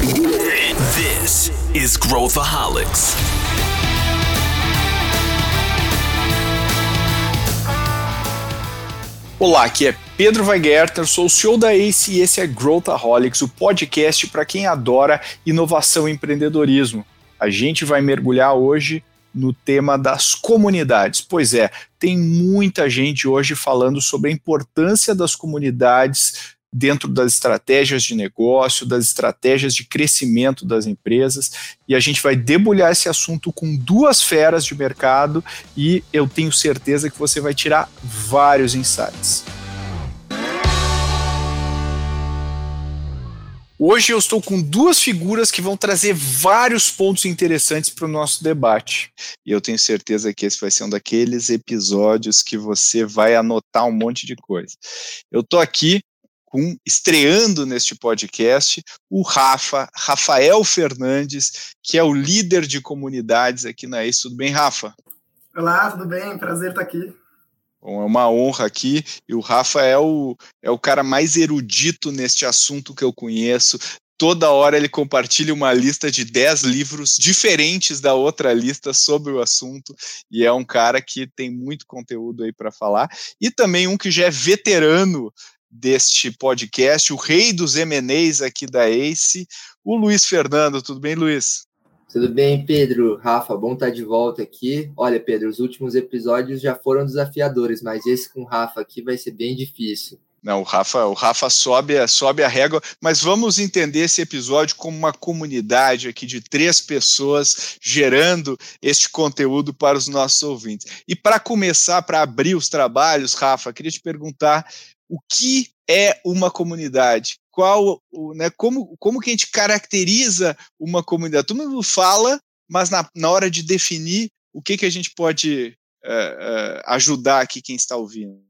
This is Growthaholics. Olá, aqui é Pedro Weigerter, sou o CEO da ACE e esse é Growthaholics, o podcast para quem adora inovação e empreendedorismo. A gente vai mergulhar hoje no tema das comunidades. Pois é, tem muita gente hoje falando sobre a importância das comunidades dentro das estratégias de negócio, das estratégias de crescimento das empresas, e a gente vai debulhar esse assunto com duas feras de mercado e eu tenho certeza que você vai tirar vários insights. Hoje eu estou com duas figuras que vão trazer vários pontos interessantes para o nosso debate. E eu tenho certeza que esse vai ser um daqueles episódios que você vai anotar um monte de coisa. Eu estou aqui com estreando neste podcast o Rafa, Rafael Fernandes, que é o líder de comunidades aqui na ACE. Tudo bem, Rafa? Olá, tudo bem? Prazer estar aqui. Bom, é uma honra aqui, e o Rafa é o, é o cara mais erudito neste assunto que eu conheço. Toda hora ele compartilha uma lista de 10 livros diferentes da outra lista sobre o assunto, e é um cara que tem muito conteúdo aí para falar. E também um que já é veterano deste podcast, o rei dos MNEs aqui da ACE, o Luiz Fernando. Tudo bem, Luiz? Tudo bem, Pedro? Rafa, bom estar de volta aqui. Olha, Pedro, os últimos episódios já foram desafiadores, mas esse com o Rafa aqui vai ser bem difícil. Não, o Rafa, o Rafa sobe, sobe a régua, mas vamos entender esse episódio como uma comunidade aqui de três pessoas gerando este conteúdo para os nossos ouvintes. E para começar, para abrir os trabalhos, Rafa, queria te perguntar o que é uma comunidade? Qual, né, como, como que a gente caracteriza uma comunidade? Todo mundo fala, mas na, na hora de definir, o que, que a gente pode uh, uh, ajudar aqui quem está ouvindo?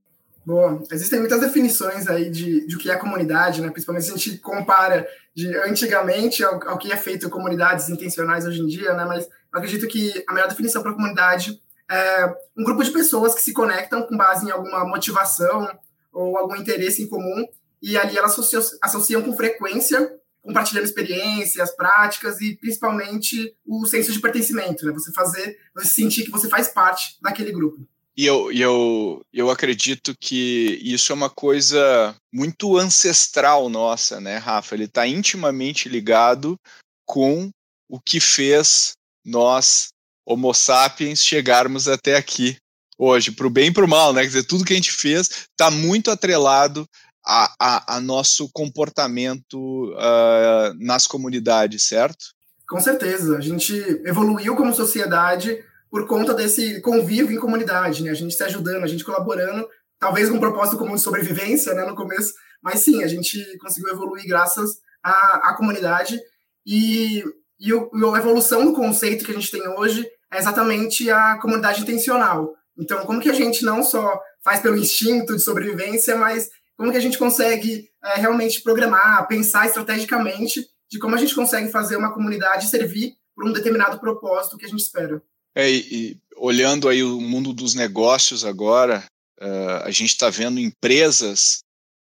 Bom, existem muitas definições aí de, de o que é comunidade, né? principalmente se a gente compara de antigamente ao, ao que é feito comunidades intencionais hoje em dia, né? mas eu acredito que a melhor definição para comunidade é um grupo de pessoas que se conectam com base em alguma motivação, ou algum interesse em comum, e ali elas associam, associam com frequência, compartilhando experiências, práticas e principalmente o senso de pertencimento, né? Você fazer, você sentir que você faz parte daquele grupo. E eu, eu, eu acredito que isso é uma coisa muito ancestral nossa, né, Rafa? Ele está intimamente ligado com o que fez nós, Homo sapiens, chegarmos até aqui, hoje, para o bem e para o mal, né? Quer dizer, tudo que a gente fez está muito atrelado a, a, a nosso comportamento uh, nas comunidades, certo? Com certeza. A gente evoluiu como sociedade por conta desse convívio em comunidade, né? A gente se ajudando, a gente colaborando, talvez com um propósito comum de sobrevivência, né, no começo, mas sim, a gente conseguiu evoluir graças à, à comunidade e, e, o, e a evolução do conceito que a gente tem hoje é exatamente a comunidade intencional. Então, como que a gente não só faz pelo instinto de sobrevivência, mas como que a gente consegue é, realmente programar, pensar estrategicamente de como a gente consegue fazer uma comunidade servir por um determinado propósito que a gente espera. É, e, olhando aí o mundo dos negócios agora, uh, a gente está vendo empresas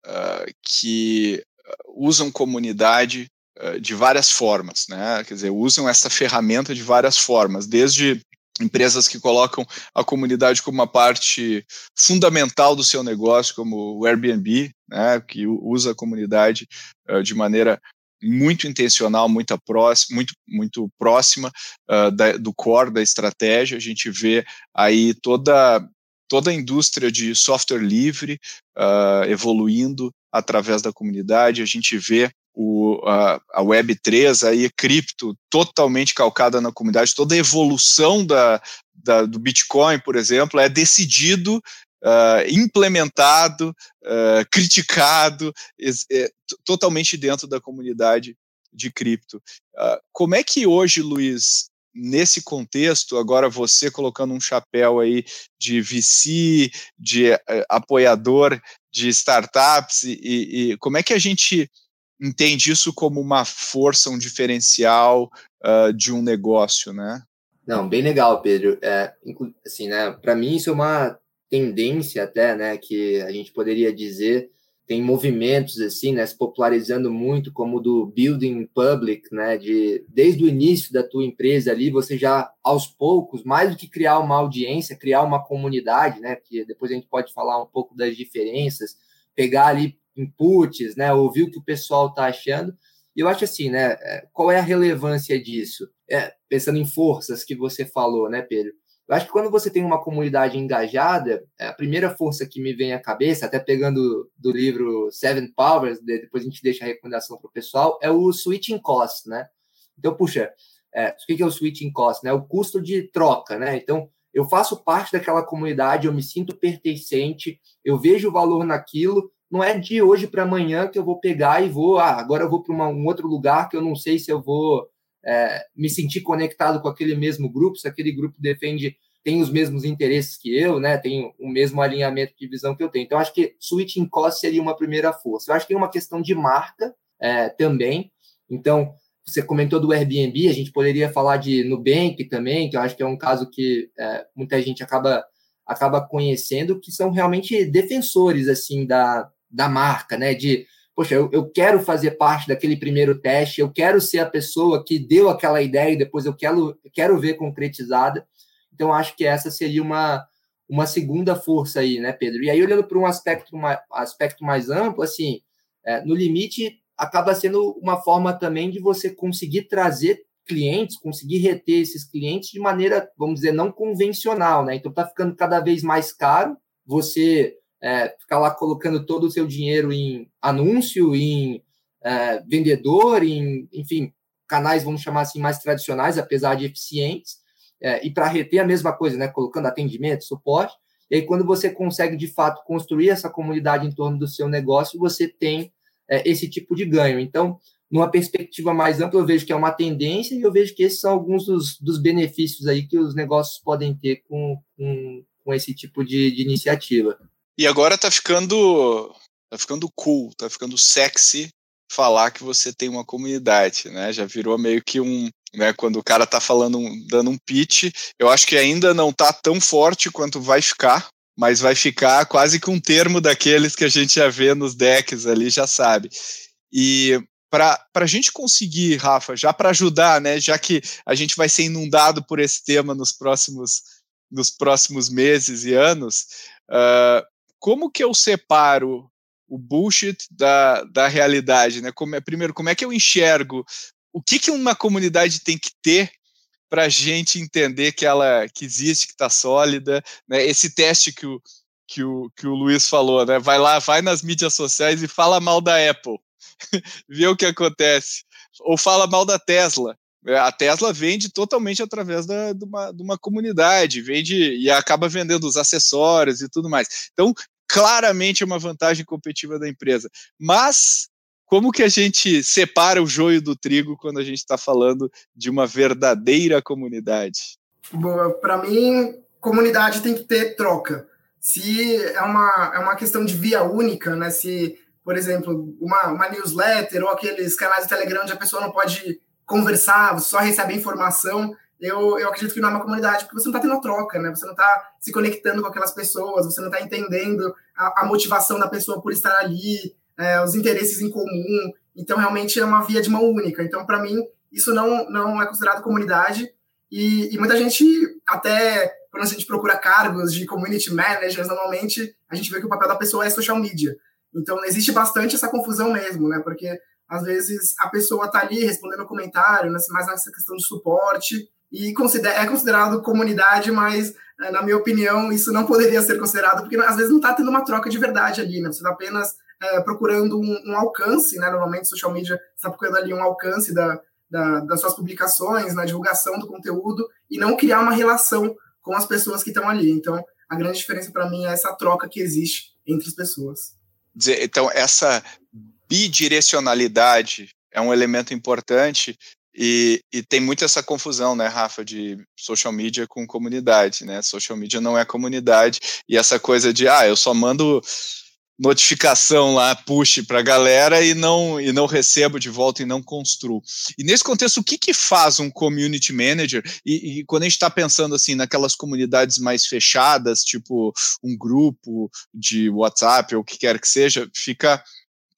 uh, que usam comunidade uh, de várias formas, né? Quer dizer, usam essa ferramenta de várias formas, desde empresas que colocam a comunidade como uma parte fundamental do seu negócio, como o Airbnb, né, que usa a comunidade uh, de maneira muito intencional, muito próxima, muito, muito próxima uh, da, do core da estratégia. A gente vê aí toda, toda a indústria de software livre uh, evoluindo através da comunidade. A gente vê o, a, a Web3, aí, cripto, totalmente calcada na comunidade, toda a evolução da, da do Bitcoin, por exemplo, é decidido, uh, implementado, uh, criticado, é, totalmente dentro da comunidade de cripto. Uh, como é que hoje, Luiz, nesse contexto, agora você colocando um chapéu aí de VC, de apoiador de startups, e, e como é que a gente entende isso como uma força, um diferencial uh, de um negócio, né? Não, bem legal, Pedro. É, assim, né? Para mim isso é uma tendência até, né? Que a gente poderia dizer tem movimentos assim, né, se popularizando muito, como do building public, né, de desde o início da tua empresa ali, você já aos poucos, mais do que criar uma audiência, criar uma comunidade, né, que depois a gente pode falar um pouco das diferenças, pegar ali inputs, né, ouvir o que o pessoal está achando. E eu acho assim, né, é, qual é a relevância disso? É, pensando em forças que você falou, né, Pedro? Eu acho que quando você tem uma comunidade engajada, é, a primeira força que me vem à cabeça, até pegando do livro Seven Powers, depois a gente deixa a recomendação para o pessoal, é o switching cost, né? Então, puxa, é, o que é o switching cost? Né? O custo de troca, né? Então, eu faço parte daquela comunidade, eu me sinto pertencente, eu vejo o valor naquilo, não é de hoje para amanhã que eu vou pegar e vou, ah, agora eu vou para um outro lugar que eu não sei se eu vou é, me sentir conectado com aquele mesmo grupo, se aquele grupo defende, tem os mesmos interesses que eu, né, tem o mesmo alinhamento de visão que eu tenho. Então, acho que switching cost seria uma primeira força. Eu acho que tem uma questão de marca é, também. Então, você comentou do Airbnb, a gente poderia falar de Nubank também, que eu acho que é um caso que é, muita gente acaba acaba conhecendo, que são realmente defensores assim da, da marca, né? De poxa, eu, eu quero fazer parte daquele primeiro teste, eu quero ser a pessoa que deu aquela ideia e depois eu quero, quero ver concretizada. Então, acho que essa seria uma, uma segunda força aí, né, Pedro? E aí, olhando para um aspecto mais, aspecto mais amplo, assim, é, no limite, acaba sendo uma forma também de você conseguir trazer clientes, conseguir reter esses clientes de maneira, vamos dizer, não convencional, né? Então, está ficando cada vez mais caro você é, ficar lá colocando todo o seu dinheiro em anúncio, em é, vendedor, em, enfim, canais, vamos chamar assim, mais tradicionais, apesar de eficientes, é, e para reter a mesma coisa, né, colocando atendimento, suporte, e aí quando você consegue, de fato, construir essa comunidade em torno do seu negócio, você tem é, esse tipo de ganho. Então, numa perspectiva mais ampla, eu vejo que é uma tendência e eu vejo que esses são alguns dos, dos benefícios aí que os negócios podem ter com, com, com esse tipo de, de iniciativa. E agora tá ficando tá ficando cool, tá ficando sexy falar que você tem uma comunidade, né? Já virou meio que um, né, quando o cara tá falando, um, dando um pitch, eu acho que ainda não tá tão forte quanto vai ficar, mas vai ficar quase que um termo daqueles que a gente já vê nos decks ali, já sabe. E para a gente conseguir, Rafa, já para ajudar, né, já que a gente vai ser inundado por esse tema nos próximos, nos próximos meses e anos, uh, como que eu separo o bullshit da, da realidade, né? Como é, primeiro, como é que eu enxergo o que, que uma comunidade tem que ter para a gente entender que ela que existe, que está sólida, né? Esse teste que o, que o, que o Luiz falou, né? Vai lá, vai nas mídias sociais e fala mal da Apple, vê o que acontece, ou fala mal da Tesla, a Tesla vende totalmente através da, de, uma, de uma comunidade, vende e acaba vendendo os acessórios e tudo mais. Então, claramente é uma vantagem competitiva da empresa. Mas como que a gente separa o joio do trigo quando a gente está falando de uma verdadeira comunidade? Para mim, comunidade tem que ter troca. Se é uma, é uma questão de via única, né? Se, por exemplo, uma, uma newsletter ou aqueles canais de Telegram onde a pessoa não pode conversar, você só receber informação, eu, eu acredito que não é uma comunidade, porque você não está tendo troca, né? Você não está se conectando com aquelas pessoas, você não está entendendo a, a, motivação da pessoa por estar ali, é, os interesses em comum. Então, realmente é uma via de mão única. Então, para mim, isso não, não é considerado comunidade. E, e, muita gente, até quando a gente procura cargos de community managers, normalmente a gente vê que o papel da pessoa é social media. Então, existe bastante essa confusão mesmo, né? Porque às vezes a pessoa está ali respondendo comentário, mais nessa questão de suporte, e é considerado comunidade, mas, eh, na minha opinião, isso não poderia ser considerado, porque às vezes não está tendo uma troca de verdade ali, né? Você está apenas é, procurando um, um, alcance, né? Normalmente, social media está procurando ali um alcance da, da, das suas publicações, na divulgação do conteúdo, e não criar uma relação com as pessoas que estão ali. Então, a grande diferença para mim é essa troca que existe entre as pessoas. Então, essa bidirecionalidade é um elemento importante e, e, tem muito essa confusão, né, Rafa, de social media com comunidade, né? Social media não é comunidade e essa coisa de, ah, eu só mando notificação lá, push para a galera e não, e não recebo de volta e não construo. E nesse contexto, o que, que faz um community manager? E, e quando a gente está pensando assim naquelas comunidades mais fechadas, tipo um grupo de WhatsApp ou o que quer que seja, fica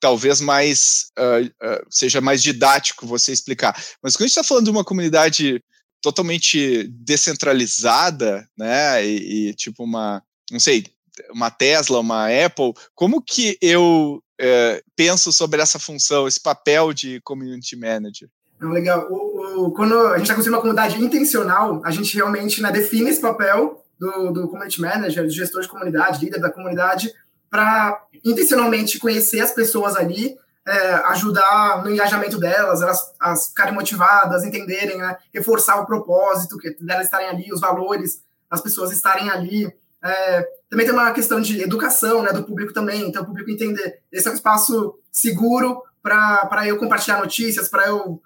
talvez mais uh, uh, seja mais didático você explicar. Mas quando a gente está falando de uma comunidade totalmente descentralizada, né, e, e tipo uma, não sei, uma Tesla, uma Apple, como que eu é, penso sobre essa função, esse papel de community manager? Legal. O, o, quando a gente está construindo uma comunidade intencional, a gente realmente né, define esse papel do, do community manager, do gestor de comunidade, líder da comunidade, para intencionalmente conhecer as pessoas ali, é, ajudar no engajamento delas, elas, elas ficarem motivadas, entenderem, né, reforçar o propósito, que delas estarem ali, os valores, as pessoas estarem ali. É, também tem uma questão de educação né, do público também, então o público entender esse é um espaço seguro para eu compartilhar notícias, para eu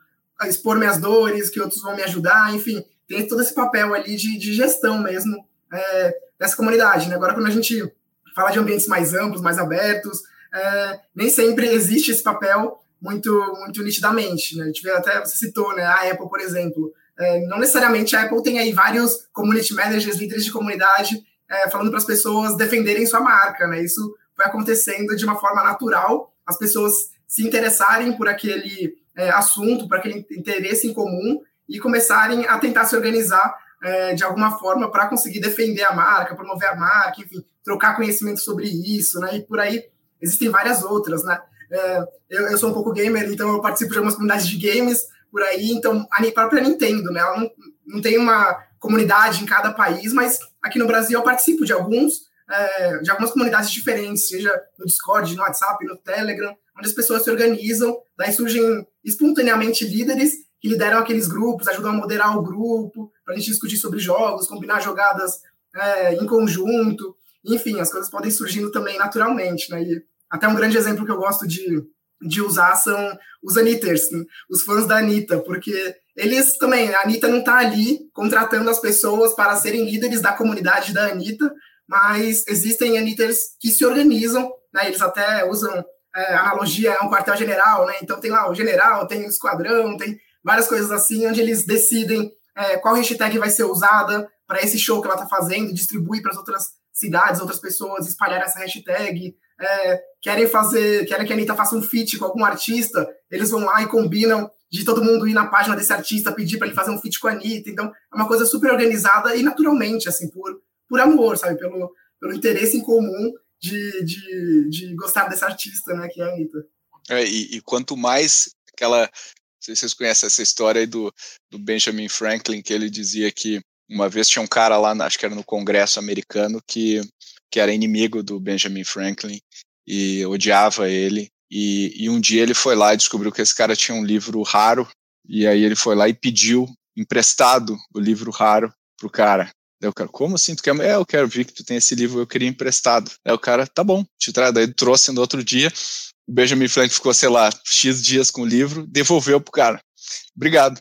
expor minhas dores, que outros vão me ajudar, enfim, tem todo esse papel ali de, de gestão mesmo é, dessa comunidade. Né? Agora, quando a gente fala de ambientes mais amplos, mais abertos, é, nem sempre existe esse papel muito, muito nitidamente. Né? A gente vê até, você citou, né, a Apple, por exemplo, é, não necessariamente a Apple tem aí vários community managers, líderes de comunidade é, falando para as pessoas defenderem sua marca, né? Isso foi acontecendo de uma forma natural, as pessoas se interessarem por aquele é, assunto, por aquele interesse em comum e começarem a tentar se organizar é, de alguma forma para conseguir defender a marca, promover a marca, enfim, trocar conhecimento sobre isso, né? E por aí existem várias outras, né? É, eu, eu, sou um pouco gamer, então eu participo de algumas comunidades de games por aí, então a própria Nintendo, né? Ela não, não tem uma comunidade em cada país, mas aqui no Brasil eu participo de alguns, é, de algumas comunidades diferentes, seja no Discord, no WhatsApp, no Telegram, onde as pessoas se organizam, daí surgem espontaneamente líderes que lideram aqueles grupos, ajudam a moderar o grupo, para a gente discutir sobre jogos, combinar jogadas é, em conjunto, enfim, as coisas podem surgindo também naturalmente, né? E até um grande exemplo que eu gosto de, de usar são os Anitters, né? os fãs da Anitta, porque eles também, a Anitta não está ali contratando as pessoas para serem líderes da comunidade da Anitta, mas existem Anitters que se organizam, né? Eles até usam é, analogia a um quartel-general, né? Então tem lá o general, tem o esquadrão, tem várias coisas assim, onde eles decidem é, qual hashtag vai ser usada para esse show que ela está fazendo, distribui para as outras cidades, outras pessoas espalhar essa hashtag. É, querem fazer, querem que a Anitta faça um feat com algum artista, eles vão lá e combinam de todo mundo ir na página desse artista pedir para ele fazer um feat com a Anitta. Então, é uma coisa super organizada e naturalmente, assim, por, por amor, sabe? Pelo, pelo interesse em comum de, de, de gostar desse artista, né, que é a Anitta. É, e, e, quanto mais aquela. Sei se vocês conhecem essa história aí do, do Benjamin Franklin, que ele dizia que uma vez tinha um cara lá, acho que era no Congresso americano, que, que era inimigo do Benjamin Franklin e odiava ele. E, e, um dia ele foi lá e descobriu que esse cara tinha um livro raro, e aí ele foi lá e pediu emprestado o livro raro pro cara. Daí o cara, como assim? Tu quer? É, eu quero ver que tu tem esse livro, eu queria emprestado. Aí o cara, tá bom, te traz. Daí trouxe no outro dia. O Benjamin Franklin ficou, sei lá, X dias com o livro, devolveu pro cara. Obrigado.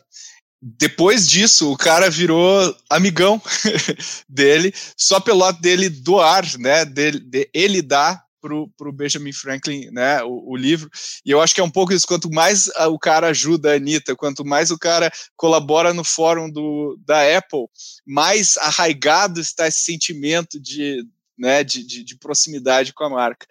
Depois disso, o cara virou amigão dele, só pelo dele doar, né? Dele, de, ele dar para o Benjamin Franklin, né, o, o, livro, e eu acho que é um pouco isso, quanto mais o cara ajuda a Anitta, quanto mais o cara colabora no fórum do, da Apple, mais arraigado está esse sentimento de, né, de, de, de, proximidade com a marca.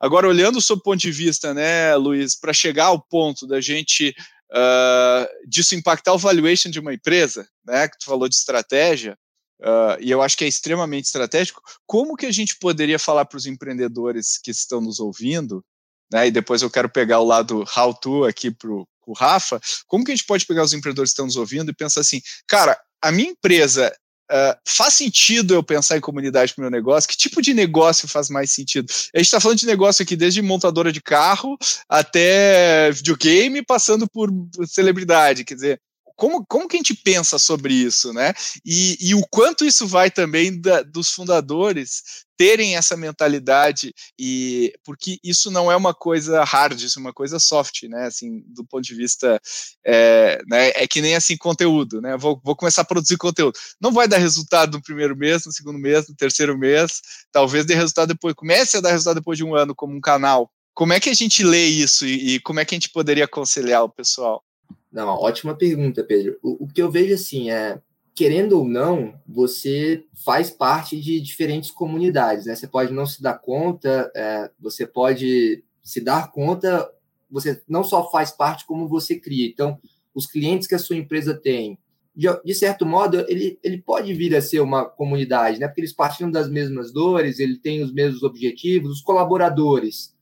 Agora, olhando o ponto de vista, né, Luiz, para chegar ao ponto da gente uh, disso impactar o valuation de uma empresa, né, que tu falou de estratégia, uh, e eu acho que é extremamente estratégico, como que a gente poderia falar para os empreendedores que estão nos ouvindo, né, e depois eu quero pegar o lado how to aqui para o Rafa, como que a gente pode pegar os empreendedores que estão nos ouvindo e pensar assim, cara, a minha empresa Uh, faz sentido eu pensar em comunidade para o meu negócio? Que tipo de negócio faz mais sentido? A gente está falando de negócio aqui desde montadora de carro até videogame, passando por celebridade. Quer dizer, como, como que a gente pensa sobre isso, né? E, e o quanto isso vai também da, dos fundadores terem essa mentalidade e porque isso não é uma coisa hard, isso é uma coisa soft, né? Assim, do ponto de vista é, né, é que nem assim conteúdo, né? Vou, vou começar a produzir conteúdo. Não vai dar resultado no primeiro mês, no segundo mês, no terceiro mês, talvez dê resultado depois, comece a dar resultado depois de um ano como um canal. Como é que a gente lê isso e, e como é que a gente poderia aconselhar o pessoal? Não, ótima pergunta, Pedro. O, o que eu vejo assim é querendo ou não, você faz parte de diferentes comunidades, né? Você pode não se dar conta, é, você pode se dar conta, você não só faz parte, como você cria. Então, os clientes que a sua empresa tem, de, de certo modo, ele, ele pode vir a ser uma comunidade, né? Porque eles partilham das mesmas dores, ele tem os mesmos objetivos, os colaboradores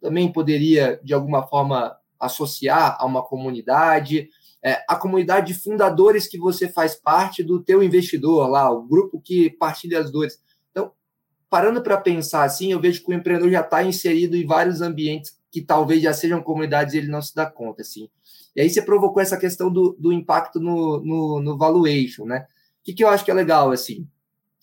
também poderia, de alguma forma, associar a uma comunidade, é, a comunidade de fundadores que você faz parte do teu investidor lá, o grupo que partilha as dores. Então, parando para pensar assim, eu vejo que o empreendedor já está inserido em vários ambientes que talvez já sejam comunidades e ele não se dá conta, assim. E aí você provocou essa questão do, do impacto no, no, no valuation, né? O que, que eu acho que é legal, assim?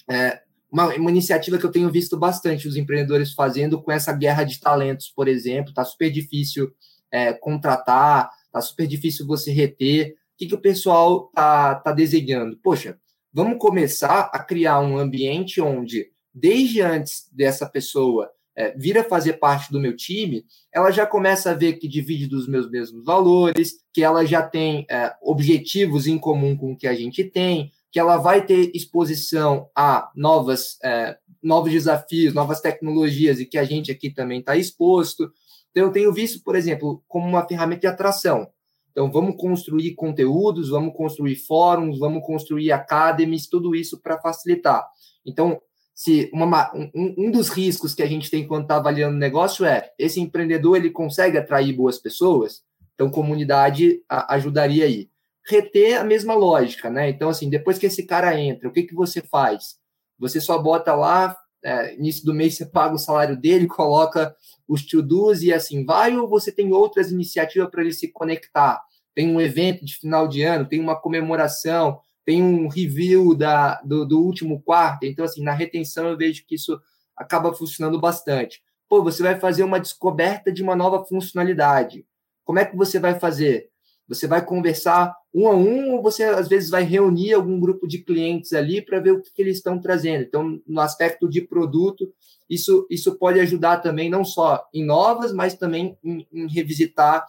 É, uma, uma, iniciativa que eu tenho visto bastante os empreendedores fazendo com essa guerra de talentos, por exemplo, tá super difícil é, contratar, tá super difícil você reter. O que, que o pessoal tá, tá desejando? Poxa, vamos começar a criar um ambiente onde, desde antes dessa pessoa é, vir a fazer parte do meu time, ela já começa a ver que divide dos meus mesmos valores, que ela já tem é, objetivos em comum com o que a gente tem, que ela vai ter exposição a novas, é, novos desafios, novas tecnologias e que a gente aqui também está exposto. Então, eu tenho visto, por exemplo, como uma ferramenta de atração. Então, vamos construir conteúdos, vamos construir fóruns, vamos construir academies, tudo isso para facilitar. Então, se uma, um, um, dos riscos que a gente tem quando está avaliando o negócio é esse empreendedor ele consegue atrair boas pessoas, então comunidade a, ajudaria aí. Reter a mesma lógica, né? Então, assim, depois que esse cara entra, o que, que você faz? Você só bota lá, é, início do mês você paga o salário dele, coloca os to-dos e assim vai, ou você tem outras iniciativas para ele se conectar? Tem um evento de final de ano, tem uma comemoração, tem um review da, do, do último quarto. Então, assim, na retenção eu vejo que isso acaba funcionando bastante. Pô, você vai fazer uma descoberta de uma nova funcionalidade. Como é que você vai fazer? Você vai conversar um a um ou você às vezes vai reunir algum grupo de clientes ali para ver o que, que, eles estão trazendo. Então, no aspecto de produto, isso, isso pode ajudar também, não só em novas, mas também em, em revisitar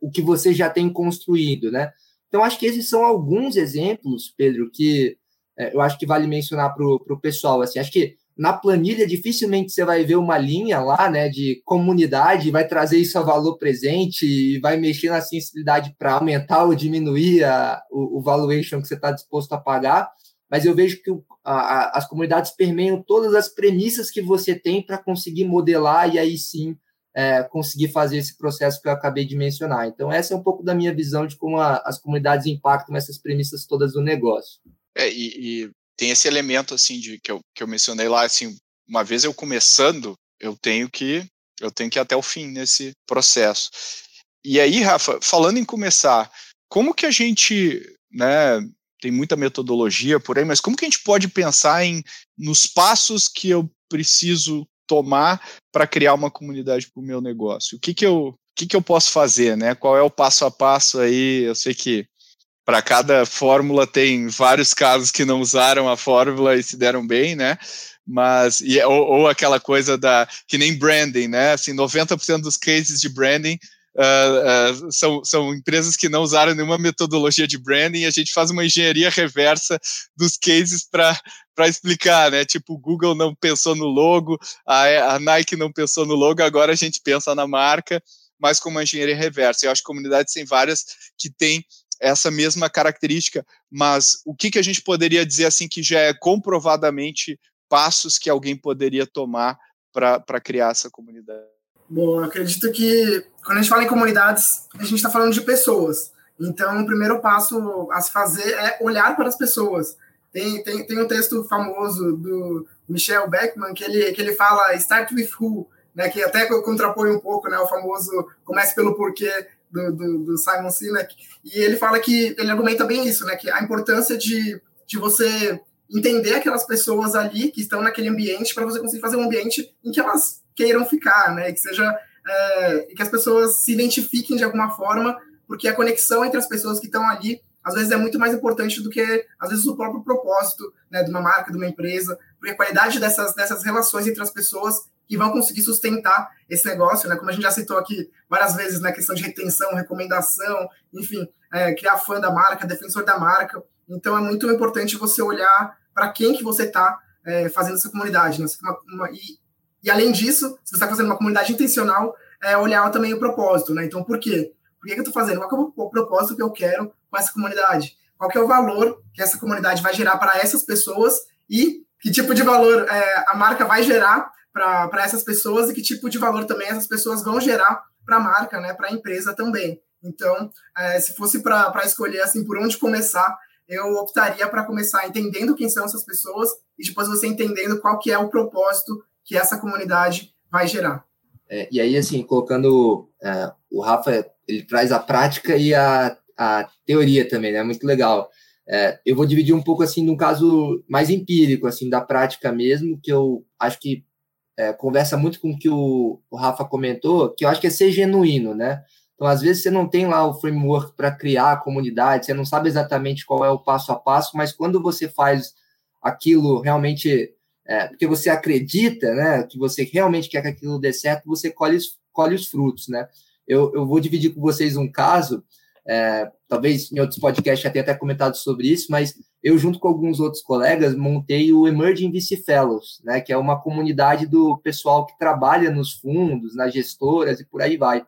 o que você já tem construído, né? Então, acho que esses são alguns exemplos, Pedro, que é, eu acho que vale mencionar para o pessoal. Assim, acho que na planilha dificilmente você vai ver uma linha lá, né, de comunidade, vai trazer isso a valor presente e vai mexer na sensibilidade para aumentar ou diminuir a, o, o valuation que você está disposto a pagar. Mas eu vejo que o, a, as comunidades permeiam todas as premissas que você tem para conseguir modelar e aí sim é, conseguir fazer esse processo que eu acabei de mencionar. Então, essa é um pouco da minha visão de como a, as comunidades impactam essas premissas todas do negócio. É, e, e, tem esse elemento assim de que eu, que eu mencionei lá, assim, uma vez eu começando, eu tenho que eu tenho que ir até o fim nesse processo. E aí, Rafa, falando em começar, como que a gente, né, tem muita metodologia por aí, mas como que a gente pode pensar em nos passos que eu preciso tomar para criar uma comunidade para o meu negócio? O que que eu o que, que eu posso fazer, né? Qual é o passo a passo aí? Eu sei que para cada fórmula tem vários casos que não usaram a fórmula e se deram bem, né? Mas e, ou, ou aquela coisa da que nem branding, né? Assim, 90% dos cases de branding Uh, uh, são, são empresas que não usaram nenhuma metodologia de branding, a gente faz uma engenharia reversa dos cases para explicar, né? Tipo, o Google não pensou no logo, a, a Nike não pensou no logo, agora a gente pensa na marca, mas com uma engenharia reversa. Eu acho que comunidades tem várias que têm essa mesma característica, mas o que, que a gente poderia dizer assim que já é comprovadamente passos que alguém poderia tomar para criar essa comunidade? Bom, eu acredito que quando a gente fala em comunidades, a gente está falando de pessoas. Então, o primeiro passo a se fazer é olhar para as pessoas. Tem, tem, tem um texto famoso do Michel Beckman que ele, que ele fala Start with Who, né, que até contrapõe um pouco né, o famoso comece pelo porquê do, do, do, Simon Sinek, e ele fala que, ele argumenta bem isso, né, que a importância de, de você entender aquelas pessoas ali que estão naquele ambiente para você conseguir fazer um ambiente em que elas queiram ficar, né, que seja, é, que as pessoas se identifiquem de alguma forma, porque a conexão entre as pessoas que estão ali às vezes é muito mais importante do que, às vezes, o próprio propósito né, de uma marca, de uma empresa, porque a qualidade dessas, dessas relações entre as pessoas que vão conseguir sustentar esse negócio, né? Como a gente já citou aqui várias vezes na né, questão de retenção, recomendação, enfim, é, criar fã da marca, defensor da marca. Então é muito importante você olhar para quem que você está é, fazendo essa comunidade, né? Uma, uma, e, e, além disso, se você está fazendo uma comunidade intencional, é olhar também o propósito, né? Então, por quê? Por que, que eu estou fazendo? Qual é o propósito que eu quero com essa comunidade? Qual é o valor que essa comunidade vai gerar para essas pessoas e que tipo de valor é, a marca vai gerar para essas pessoas e que tipo de valor também essas pessoas vão gerar para a marca, né, para a empresa também. Então, é, se fosse para escolher assim por onde começar, eu optaria para começar entendendo quem são essas pessoas e depois você entendendo qual que é o propósito que essa comunidade vai gerar. É, e aí, assim, colocando é, o Rafa, ele traz a prática e a, a teoria também, né? Muito legal. É, eu vou dividir um pouco assim num caso mais empírico, assim, da prática mesmo, que eu acho que é, conversa muito com o que o, o, Rafa comentou, que eu acho que é ser genuíno, né? Então, às vezes, você não tem lá o framework para criar a comunidade, você não sabe exatamente qual é o passo a passo, mas quando você faz aquilo realmente, é, porque você acredita, né, que você realmente quer que aquilo dê certo, você colhe, colhe os frutos, né? Eu, eu vou dividir com vocês um caso, é, talvez em outros podcasts já tenha até comentado sobre isso, mas eu, junto com alguns outros colegas, montei o Emerging VC Fellows, né, que é uma comunidade do pessoal que trabalha nos fundos, nas gestoras e por aí vai.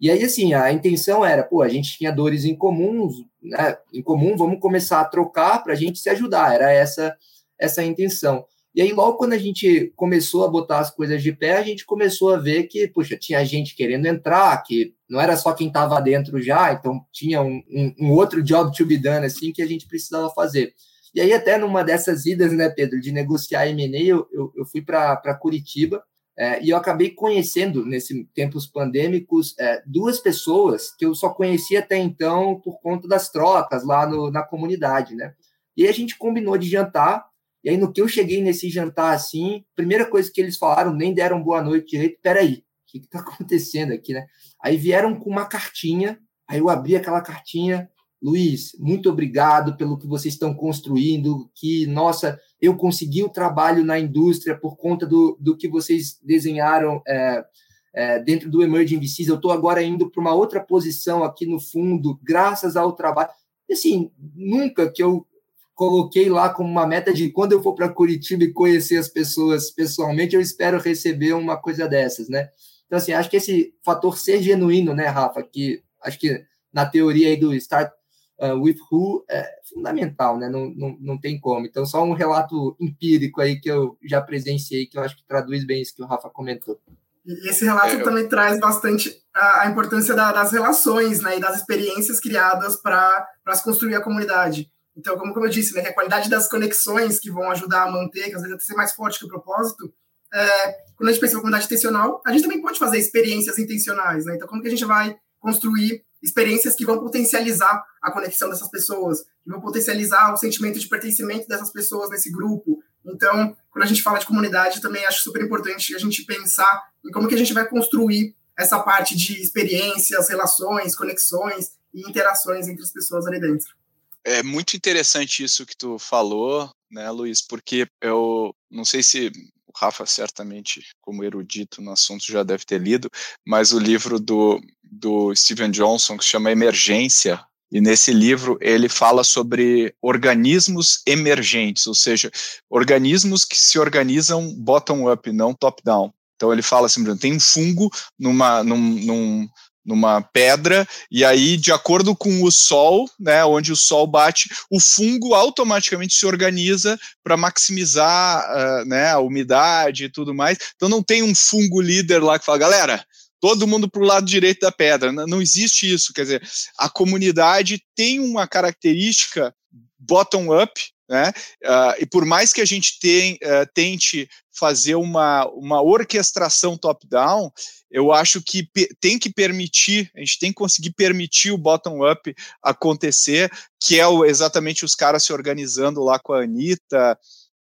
E aí, assim, a intenção era, pô, a gente tinha dores em comuns, né, em comum, vamos começar a trocar para a gente se ajudar, era essa essa a intenção. E aí, logo quando a gente começou a botar as coisas de pé, a gente começou a ver que, puxa, tinha gente querendo entrar, que não era só quem estava dentro já, então tinha um, um, um, outro job to be done, assim, que a gente precisava fazer. E aí, até numa dessas idas, né, Pedro, de negociar M&A, eu, eu, eu fui para Curitiba, é, e eu acabei conhecendo, nesses tempos pandêmicos, é, duas pessoas que eu só conhecia até então por conta das trocas lá no, na comunidade, né? E a gente combinou de jantar, e aí, no que eu cheguei nesse jantar assim, primeira coisa que eles falaram, nem deram boa noite direito. Peraí, o que está acontecendo aqui, né? Aí vieram com uma cartinha, aí eu abri aquela cartinha. Luiz, muito obrigado pelo que vocês estão construindo. Que, nossa, eu consegui o trabalho na indústria por conta do, do que vocês desenharam é, é, dentro do Emerging VCs. Eu estou agora indo para uma outra posição aqui no fundo, graças ao trabalho. E, assim, nunca que eu coloquei lá como uma meta de quando eu for para Curitiba e conhecer as pessoas pessoalmente, eu espero receber uma coisa dessas, né? Então, assim, acho que esse fator ser genuíno, né, Rafa, que acho que na teoria aí do Start uh, with Who é fundamental, né? Não, não, não tem como. Então, só um relato empírico aí que eu já presenciei, que eu acho que traduz bem isso que o Rafa comentou. E esse relato é, também traz bastante a, a importância da, das relações né, e das experiências criadas para se construir a comunidade. Então, como, como eu disse, né, a qualidade das conexões que vão ajudar a manter, que às vezes até ser mais forte que o propósito, é, quando a gente pensa em comunidade intencional, a gente também pode fazer experiências intencionais, né? Então, como que a gente vai construir experiências que vão potencializar a conexão dessas pessoas, que vão potencializar o sentimento de pertencimento dessas pessoas nesse grupo. Então, quando a gente fala de comunidade, também acho super importante a gente pensar em como que a gente vai construir essa parte de experiências, relações, conexões e interações entre as pessoas ali dentro. É muito interessante isso que tu falou, né, Luiz? Porque eu não sei se o Rafa certamente, como erudito no assunto, já deve ter lido, mas o livro do, do Steven Johnson que se chama Emergência, e nesse livro ele fala sobre organismos emergentes, ou seja, organismos que se organizam bottom-up, não top-down. Então ele fala assim, tem um fungo numa, num, num, numa pedra, e aí, de acordo com o sol, né, onde o sol bate, o fungo automaticamente se organiza para maximizar uh, né, a umidade e tudo mais. Então não tem um fungo líder lá que fala, galera, todo mundo para o lado direito da pedra. Não, existe isso. Quer dizer, a comunidade tem uma característica bottom-up, né? Uh, e por mais que a gente tem, uh, tente fazer uma, uma orquestração top-down, eu acho que tem que permitir, a gente tem que conseguir permitir o bottom-up acontecer, que é o, exatamente os caras se organizando lá com a Anitta,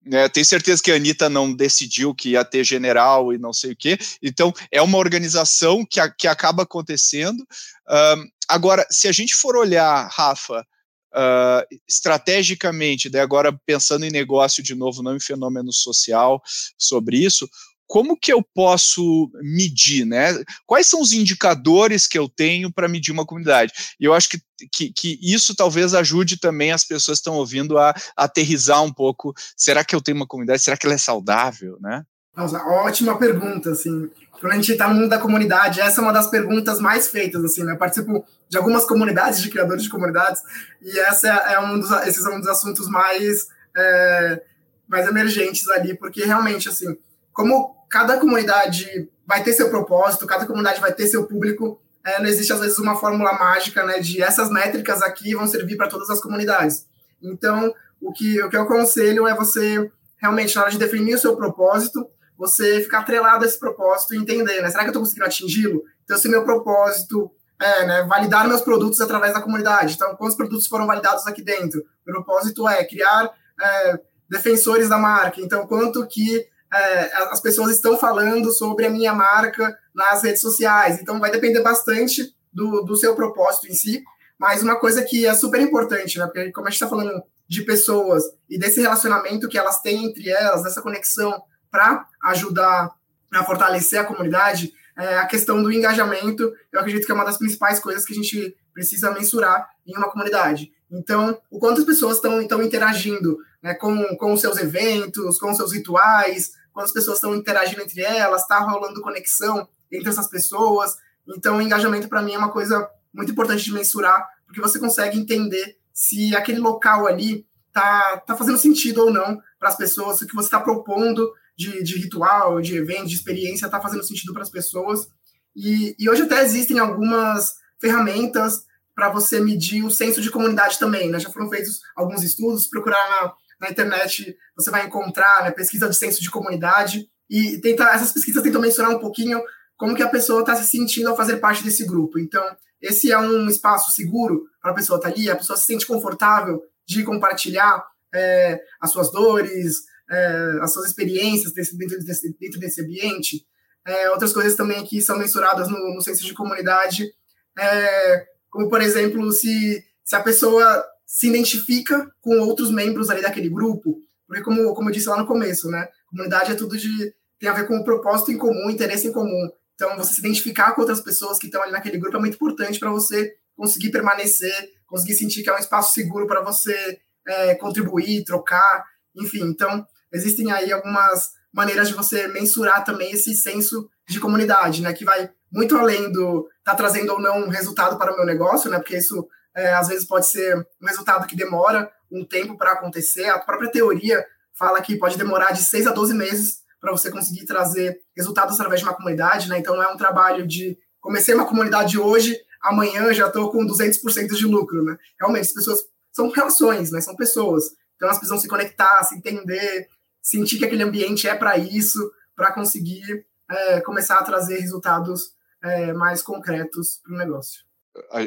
né, tenho certeza que a Anitta não decidiu que ia ter general e não sei o quê. Então, é uma organização que, a, que acaba acontecendo. Uh, agora, se a gente for olhar, Rafa, uh, estrategicamente, daí agora pensando em negócio de novo, não em fenômeno social, sobre isso, como que eu posso medir, né? Quais são os indicadores que eu tenho para medir uma comunidade? E eu acho que, que, que, isso talvez ajude também as pessoas que estão ouvindo a, a, aterrizar um pouco. Será que eu tenho uma comunidade? Será que ela é saudável, né? Nossa, ótima pergunta, assim. Quando a gente está no mundo da comunidade, essa é uma das perguntas mais feitas, assim, né? Eu participo de algumas comunidades, de criadores de comunidades, e essa é, é um dos, esses são um dos assuntos mais, é, mais emergentes ali, porque realmente, assim, como cada comunidade vai ter seu propósito, cada comunidade vai ter seu público. É, não existe, às vezes, uma fórmula mágica, né, de essas métricas aqui vão servir para todas as comunidades. Então, o que, o que eu aconselho é você, realmente, na hora de definir o seu propósito, você ficar atrelado a esse propósito e entender, né, será que eu estou conseguindo atingi-lo? Então, se meu propósito é né, validar meus produtos através da comunidade, então, quantos produtos foram validados aqui dentro? O propósito é criar é, defensores da marca, então, quanto que é, as pessoas estão falando sobre a minha marca nas redes sociais. Então, vai depender bastante do, do seu propósito em si. Mas uma coisa que é super importante, né? Porque como a gente está falando de pessoas e desse relacionamento que elas têm entre elas, dessa conexão para ajudar a fortalecer a comunidade, é, a questão do engajamento, eu acredito que é uma das principais coisas que a gente precisa mensurar em uma comunidade. Então, o quanto as pessoas estão interagindo né, com, com os seus eventos, com seus rituais, quando as pessoas estão interagindo entre elas, está rolando conexão entre essas pessoas. Então, o engajamento para mim é uma coisa muito importante de mensurar, porque você consegue entender se aquele local ali tá, tá fazendo sentido ou não para as pessoas, se o que você está propondo de, de ritual, de evento, de experiência está fazendo sentido para as pessoas. E, e hoje até existem algumas ferramentas para você medir o senso de comunidade também, né? Já foram feitos alguns estudos, procurar na, internet você vai encontrar né, pesquisa de senso de comunidade e tenta, essas pesquisas tentam mencionar um pouquinho como que a pessoa está se sentindo ao fazer parte desse grupo. Então, esse é um espaço seguro para a pessoa estar tá ali, a pessoa se sente confortável de compartilhar é, as suas dores, é, as suas experiências desse, dentro, desse, dentro desse ambiente. É, outras coisas também que são mensuradas no, no senso de comunidade, é, como, por exemplo, se, se a pessoa se identifica com outros membros ali daquele grupo, porque como, como eu disse lá no começo, né, comunidade é tudo de tem a ver com o propósito em comum, interesse em comum. Então, você se identificar com outras pessoas que estão ali naquele grupo é muito importante para você conseguir permanecer, conseguir sentir que é um espaço seguro para você é, contribuir, trocar, enfim. Então, existem aí algumas maneiras de você mensurar também esse senso de comunidade, né, que vai muito além do tá trazendo ou não um resultado para o meu negócio, né, porque isso é, às vezes pode ser um resultado que demora um tempo para acontecer. A própria teoria fala que pode demorar de 6 a 12 meses para você conseguir trazer resultados através de uma comunidade, né? Então é um trabalho de comecei uma comunidade hoje, amanhã já estou com 200% de lucro, né? Realmente, as pessoas são relações, né? São pessoas. Então elas precisam se conectar, se entender, sentir que aquele ambiente é para isso, para conseguir é, começar a trazer resultados é, mais concretos para o negócio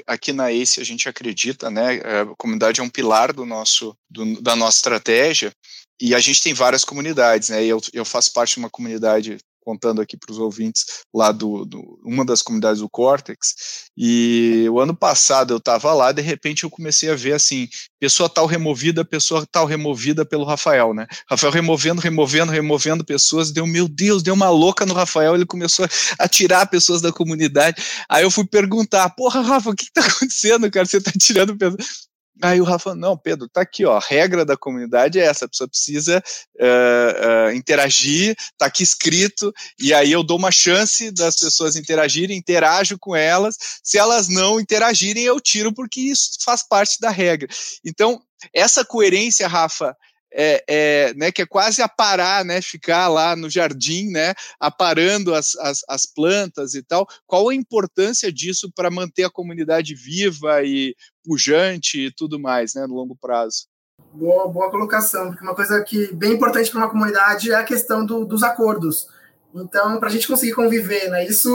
aqui na ACE a gente acredita, né, é, a comunidade é um pilar do nosso, do, da nossa estratégia, e a gente tem várias comunidades, né, eu, eu faço parte de uma comunidade contando aqui para os ouvintes, lá do, do, uma das comunidades do Cortex, e o ano passado eu estava lá, de repente eu comecei a ver assim, pessoa tal removida, pessoa tal removida pelo Rafael, né? Rafael removendo, removendo, removendo pessoas, deu, meu Deus, deu uma louca no Rafael, ele começou a tirar pessoas da comunidade. Aí eu fui perguntar, porra, Rafa, o que está acontecendo, cara? Você está tirando pessoas. Aí o Rafa, não, Pedro, tá aqui, ó, a regra da comunidade é essa, a pessoa precisa uh, uh, interagir, tá aqui escrito, e aí eu dou uma chance das pessoas interagirem, interajo com elas, se elas não interagirem, eu tiro, porque isso faz parte da regra. Então, essa coerência, Rafa, é, é, né, que é quase aparar, né, ficar lá no jardim, né, aparando as, as, as plantas e tal. Qual a importância disso para manter a comunidade viva e pujante e tudo mais, né, no longo prazo? Boa, boa colocação, porque uma coisa que bem importante para uma comunidade é a questão do, dos acordos. Então, para a gente conseguir conviver, né? Isso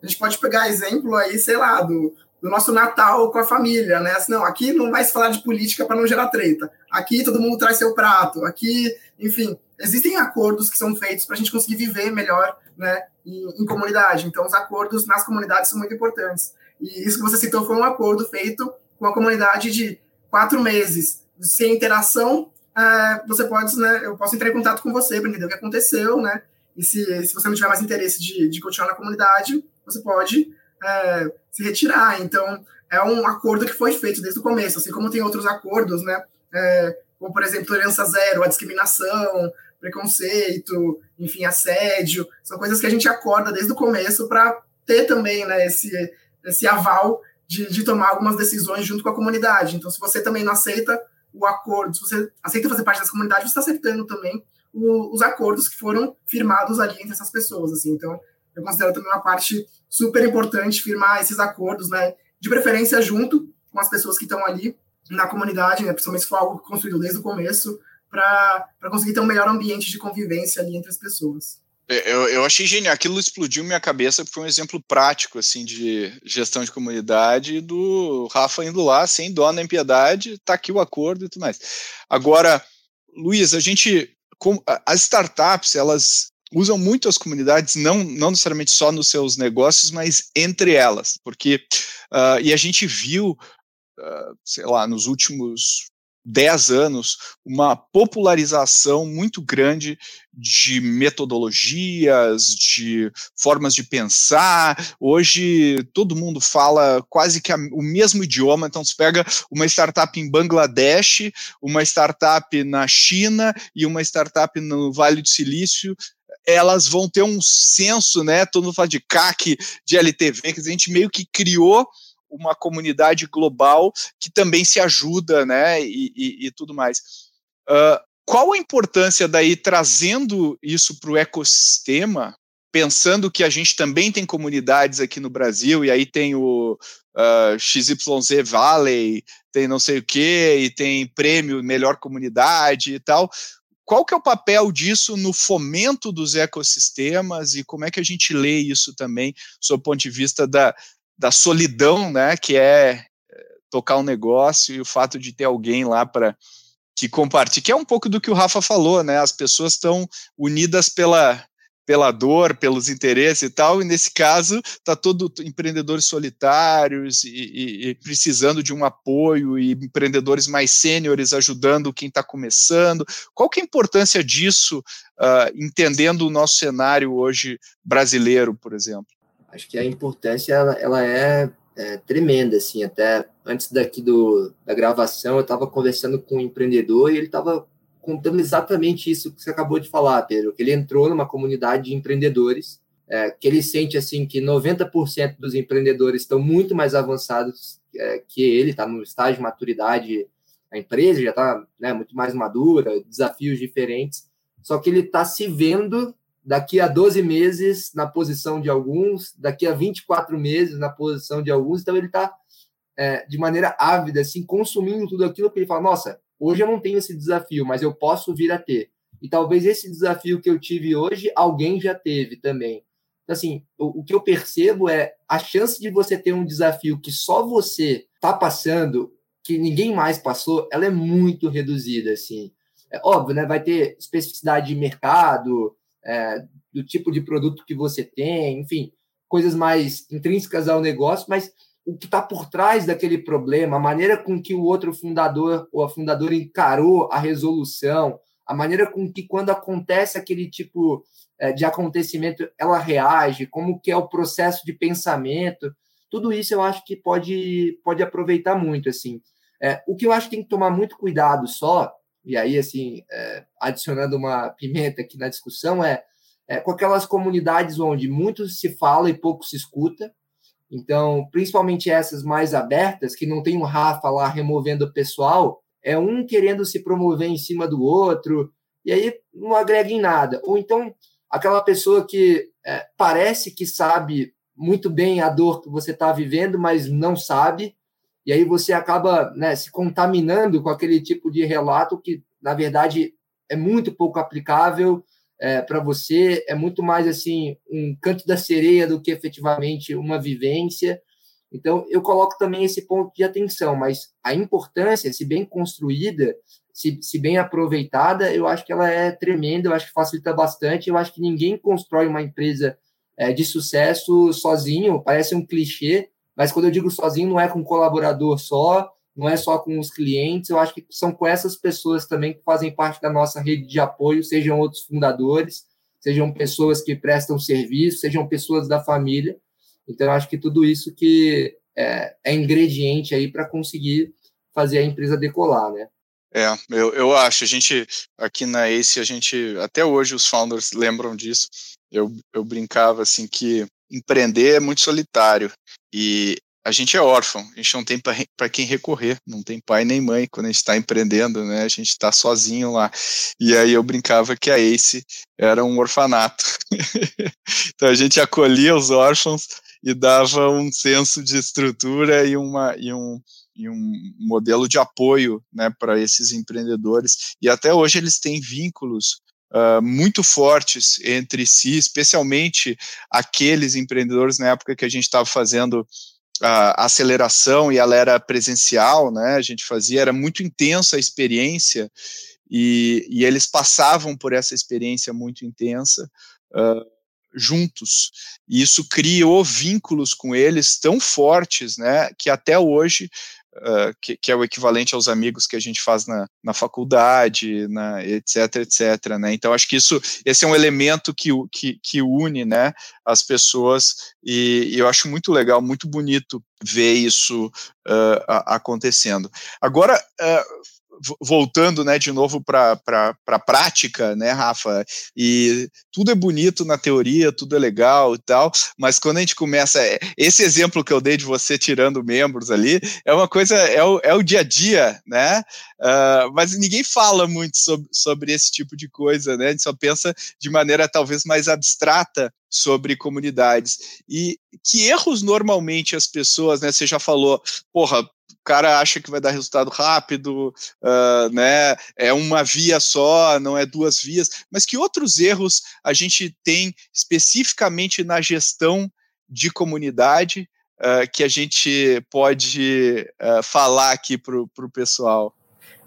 a gente pode pegar exemplo aí, sei lá, do, do nosso Natal com a família, né? Assim, não, aqui não vai se falar de política para não gerar treta. Aqui todo mundo traz seu prato. Aqui, enfim, existem acordos que são feitos para a gente conseguir viver melhor, né? Em, em, comunidade. Então, os acordos nas comunidades são muito importantes. E isso que você citou foi um acordo feito com a comunidade de quatro meses, sem interação. É, você pode, né? Eu posso entrar em contato com você para entender o que aconteceu, né? E se, se você não tiver mais interesse de, de continuar na comunidade, você pode é, se retirar. Então, é um acordo que foi feito desde o começo, assim como tem outros acordos, né? É, como, por exemplo, tolerância zero, a discriminação, preconceito, enfim, assédio, são coisas que a gente acorda desde o começo para ter também né, esse, esse aval de, de tomar algumas decisões junto com a comunidade. Então, se você também não aceita o acordo, se você aceita fazer parte dessa comunidade, você está aceitando também o, os acordos que foram firmados ali entre essas pessoas. Assim. Então, eu considero também uma parte super importante firmar esses acordos, né? De preferência junto com as pessoas que estão ali na comunidade, né? Principalmente se for algo construído desde o começo, para conseguir ter um melhor ambiente de convivência ali entre as pessoas. É, eu, eu achei genial, aquilo explodiu minha cabeça, foi um exemplo prático, assim, de gestão de comunidade, do Rafa indo lá, sem dó nem piedade, tá aqui o acordo e tudo mais. Agora, Luiz, a gente, as startups, elas usam muito as comunidades, não, não necessariamente só nos seus negócios, mas entre elas, porque, uh, e a gente viu, uh, sei lá, nos últimos 10 anos, uma popularização muito grande de metodologias, de formas de pensar. Hoje todo mundo fala quase que a, o mesmo idioma, então você pega uma startup em Bangladesh, uma startup na China e uma startup no Vale do Silício, elas vão ter um senso, né? Todo mundo fala de CAC, de LTV, que a gente meio que criou uma comunidade global que também se ajuda, né, e, e, e tudo mais. Uh, qual a importância daí trazendo isso para o ecossistema, pensando que a gente também tem comunidades aqui no Brasil, e aí tem o uh, XYZ Valley, tem não sei o que, e tem prêmio Melhor Comunidade e tal. Qual que é o papel disso no fomento dos ecossistemas e como é que a gente lê isso também, sob o ponto de vista da, da solidão, né, que é, é tocar um negócio e o fato de ter alguém lá para que compartilhe, que é um pouco do que o Rafa falou, né? As pessoas estão unidas pela pela dor, pelos interesses e tal, e nesse caso está todo empreendedores solitários e, e, e, precisando de um apoio e empreendedores mais sêniores ajudando quem está começando. Qual que é a importância disso, uh, entendendo o nosso cenário hoje brasileiro, por exemplo? acho que a importância ela, ela é, é, tremenda, assim, até antes daqui do, da gravação eu estava conversando com um empreendedor e ele estava contando exatamente isso que você acabou de falar, Pedro, que ele entrou numa comunidade de empreendedores, é, que ele sente, assim, que 90% dos empreendedores estão muito mais avançados é, que ele, está no estágio de maturidade, a empresa já está né, muito mais madura, desafios diferentes, só que ele está se vendo daqui a 12 meses na posição de alguns, daqui a 24 meses na posição de alguns, então ele está é, de maneira ávida, assim, consumindo tudo aquilo que ele fala, nossa, hoje eu não tenho esse desafio, mas eu posso vir a ter. E talvez esse desafio que eu tive hoje, alguém já teve também. Então, assim, o, o que eu percebo é a chance de você ter um desafio que só você está passando, que ninguém mais passou, ela é muito reduzida, assim. É óbvio, né? Vai ter especificidade de mercado, é, do tipo de produto que você tem, enfim, coisas mais intrínsecas ao negócio, mas o que está por trás daquele problema, a maneira com que o outro fundador ou a fundadora encarou a resolução, a maneira com que quando acontece aquele tipo é, de acontecimento ela reage, como que é o processo de pensamento, tudo isso eu acho que pode pode aproveitar muito assim. É, o que eu acho que tem que tomar muito cuidado só e aí, assim, é, adicionando uma pimenta aqui na discussão, é, é com aquelas comunidades onde muito se fala e pouco se escuta. Então, principalmente essas mais abertas, que não tem um Rafa lá removendo o pessoal, é um querendo se promover em cima do outro, e aí não agrega em nada. Ou então, aquela pessoa que é, parece que sabe muito bem a dor que você está vivendo, mas não sabe, e aí você acaba né, se contaminando com aquele tipo de relato que, na verdade, é muito pouco aplicável, é, para você é muito mais assim um canto da sereia do que efetivamente uma vivência. Então, eu coloco também esse ponto de atenção, mas a importância, se bem construída, se, se bem aproveitada, eu acho que ela é tremenda, eu acho que facilita bastante. Eu acho que ninguém constrói uma empresa é, de sucesso sozinho, parece um clichê, mas quando eu digo sozinho, não é com um colaborador só, não é só com os clientes, eu acho que são com essas pessoas também que fazem parte da nossa rede de apoio, sejam outros fundadores, sejam pessoas que prestam serviço, sejam pessoas da família. Então, eu acho que tudo isso que é, é ingrediente aí para conseguir fazer a empresa decolar, né? É, eu, eu acho. A gente, aqui na ACE, a gente, até hoje os founders lembram disso. Eu, eu brincava assim que empreender é muito solitário e a gente é órfão, a gente não tem para quem recorrer, não tem pai nem mãe quando a gente está empreendendo, né? A gente está sozinho lá. E aí eu brincava que a ACE era um orfanato. então a gente acolhia os órfãos e dava um senso de estrutura e, uma, e, um, e um modelo de apoio né, para esses empreendedores. E até hoje eles têm vínculos Uh, muito fortes entre si, especialmente aqueles empreendedores na época que a gente estava fazendo a aceleração e ela era presencial, né? A gente fazia, era muito intensa a experiência e, e eles passavam por essa experiência muito intensa uh, juntos. E isso criou vínculos com eles tão fortes, né? Que até hoje uh, que, que, é o equivalente aos amigos que a gente faz na, na faculdade, na, etc, etc, né? Então, acho que isso, esse é um elemento que, que, que une, né, as pessoas e, e, eu acho muito legal, muito bonito ver isso uh, acontecendo. Agora, uh, voltando, né, de novo para a prática, né, Rafa? E tudo é bonito na teoria, tudo é legal e tal, mas quando a gente começa, é, esse exemplo que eu dei de você tirando membros ali, é uma coisa, é o, é o dia a dia, né? Uh, mas ninguém fala muito sobre, sobre esse tipo de coisa, né? A gente só pensa de maneira talvez mais abstrata sobre comunidades. E que erros normalmente as pessoas, né? Você já falou, porra, cara acha que vai dar resultado rápido, uh, né? É uma via só, não é duas vias. Mas que outros erros a gente tem especificamente na gestão de comunidade uh, que a gente pode uh, falar aqui para o pessoal?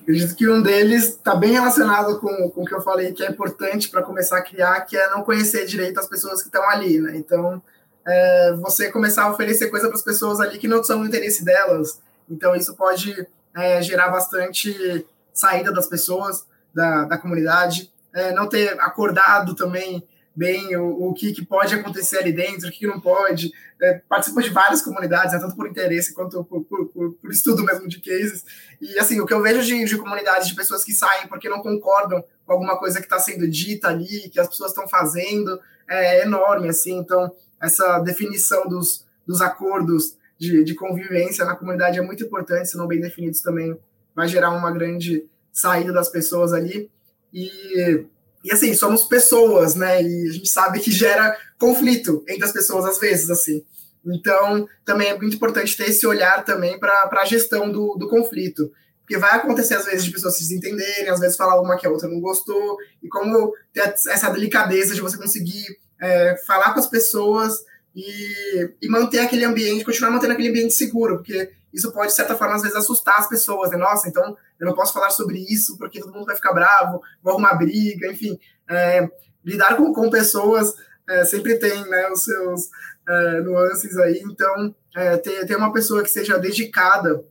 Acredito que um deles está bem relacionado com, com o que eu falei, que é importante para começar a criar, que é não conhecer direito as pessoas que estão ali, né? Então, é, você começar a oferecer coisa para as pessoas ali que não são do interesse delas, então, isso pode é, gerar bastante saída das pessoas, da, da comunidade, é, não ter acordado também bem o, o que, que, pode acontecer ali dentro, o que, não pode. É, participa de várias comunidades, né, tanto por interesse quanto por, por, por, por, estudo mesmo de cases. E assim, o que eu vejo de, de comunidades de pessoas que saem porque não concordam com alguma coisa que está sendo dita ali, que as pessoas estão fazendo, é enorme. Assim, então, essa definição dos, dos acordos de, de convivência na comunidade é muito importante, se não bem definidos também vai gerar uma grande saída das pessoas ali. E, e assim, somos pessoas, né? E a gente sabe que gera conflito entre as pessoas às vezes, assim. Então, também é muito importante ter esse olhar também para a gestão do, do conflito. Porque vai acontecer, às vezes, de pessoas se desentenderem, às vezes falar uma que a outra não gostou, e como ter essa delicadeza de você conseguir é, falar com as pessoas e, e manter aquele ambiente, continuar mantendo aquele ambiente seguro, porque isso pode, de certa forma, às vezes assustar as pessoas, né? Nossa, então eu não posso falar sobre isso porque todo mundo vai ficar bravo, vou arrumar briga, enfim. É, lidar com, com pessoas é, sempre tem né, os seus é, nuances aí, então é, ter, ter uma pessoa que seja dedicada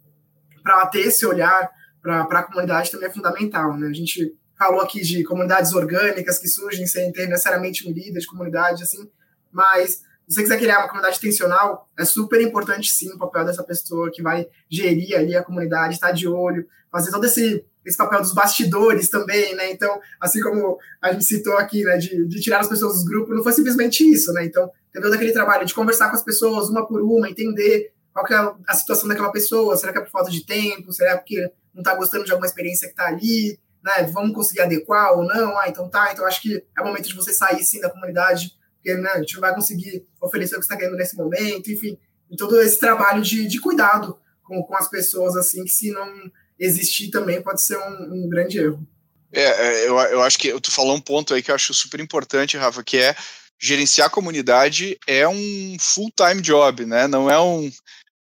para ter esse olhar para a comunidade também é fundamental, né? A gente falou aqui de comunidades orgânicas que surgem sem ter necessariamente um líder de comunidade, assim, mas se você quiser criar uma comunidade intencional, é super importante sim o papel dessa pessoa que vai gerir ali a comunidade, estar tá de olho, fazer todo esse, esse papel dos bastidores também, né? Então, assim como a gente citou aqui, né, de, de tirar as pessoas dos grupos, não foi simplesmente isso, né? Então, teve todo aquele trabalho de conversar com as pessoas uma por uma, entender qual que é a situação daquela pessoa, será que é por falta de tempo, será porque não está gostando de alguma experiência que está ali, né? Vamos conseguir adequar ou não? Ah, então tá, então acho que é o momento de você sair sim da comunidade porque né, a gente não vai conseguir oferecer o que está ganhando nesse momento, enfim, todo esse trabalho de, de cuidado com, com as pessoas, assim, que se não existir também pode ser um, um grande erro. É, é, eu, eu acho que tu falou um ponto aí que eu acho super importante, Rafa, que é gerenciar a comunidade é um full-time job, né? Não é um.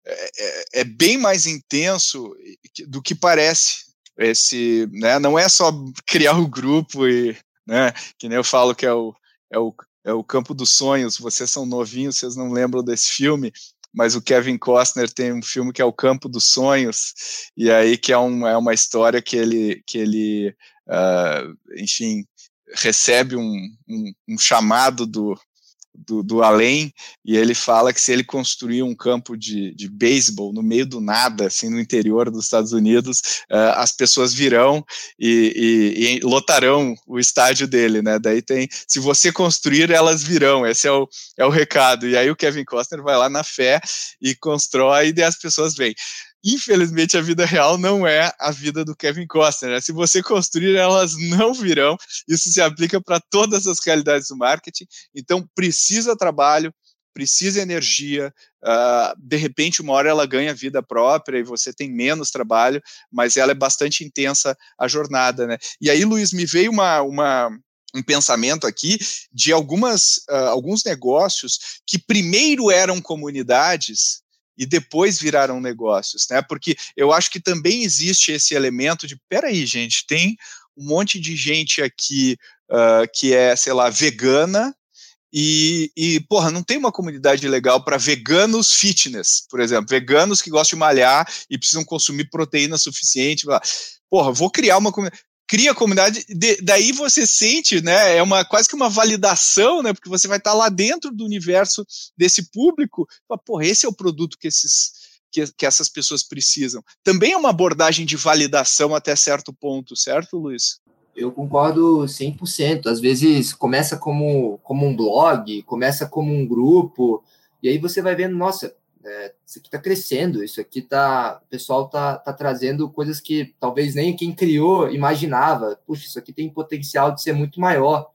É, é, é, bem mais intenso do que parece. Esse, né? Não é só criar o grupo e, né? Que nem eu falo que é o, é o, é o campo dos sonhos. Vocês são novinhos, vocês não lembram desse filme, mas o Kevin Costner tem um filme que é o Campo dos Sonhos e aí que é, um, é uma história que ele que ele uh, enfim, recebe um, um, um chamado do, do, do, além, e ele fala que se ele construir um campo de, de beisebol no meio do nada, assim, no interior dos Estados Unidos, uh, as pessoas virão e, e, e, lotarão o estádio dele, né? Daí tem, se você construir, elas virão, esse é o, é o recado. E aí o Kevin Costner vai lá na fé e constrói e as pessoas vêm. Infelizmente, a vida real não é a vida do Kevin Costner. Né? Se você construir, elas não virão. Isso se aplica para todas as realidades do marketing. Então, precisa trabalho, precisa energia. Uh, de repente, uma hora ela ganha vida própria e você tem menos trabalho, mas ela é bastante intensa a jornada, né? E aí, Luiz, me veio uma, uma um pensamento aqui de algumas, uh, alguns negócios que primeiro eram comunidades e depois viraram negócios, né? Porque eu acho que também existe esse elemento de, peraí, gente, tem um monte de gente aqui uh, que é, sei lá, vegana, e, e, porra, não tem uma comunidade legal para veganos fitness, por exemplo, veganos que gostam de malhar e precisam consumir proteína suficiente. Porra, vou criar uma comunidade cria comunidade, de, daí você sente, né, é uma quase que uma validação, né, porque você vai estar lá dentro do universo desse público, porra, esse é o produto que esses que, que essas pessoas precisam. Também é uma abordagem de validação até certo ponto, certo, Luiz? Eu concordo 100%. Às vezes começa como, como um blog, começa como um grupo, e aí você vai vendo, nossa, é, isso aqui está crescendo, isso aqui tá, o pessoal tá, tá trazendo coisas que talvez nem quem criou imaginava. Puxa, isso aqui tem potencial de ser muito maior.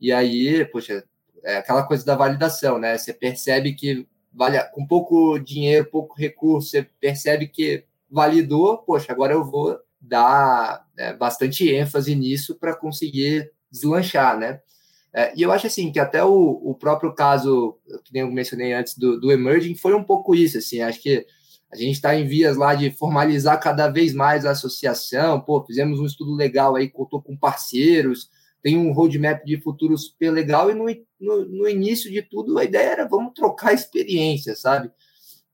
E aí, poxa, é aquela coisa da validação, né? Você percebe que vale com pouco dinheiro, pouco recurso, você percebe que validou, poxa, agora eu vou dar é, bastante ênfase nisso para conseguir deslanchar, né? É, e eu acho assim que até o, o próprio caso, que nem eu mencionei antes, do, do Emerging, foi um pouco isso. Assim, acho que a gente está em vias lá de formalizar cada vez mais a associação. Pô, fizemos um estudo legal aí, contou com parceiros, tem um roadmap de futuro super legal. E no, no, no início de tudo, a ideia era vamos trocar experiência, sabe?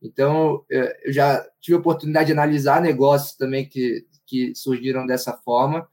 Então, eu já tive a oportunidade de analisar negócios também que, que surgiram dessa forma.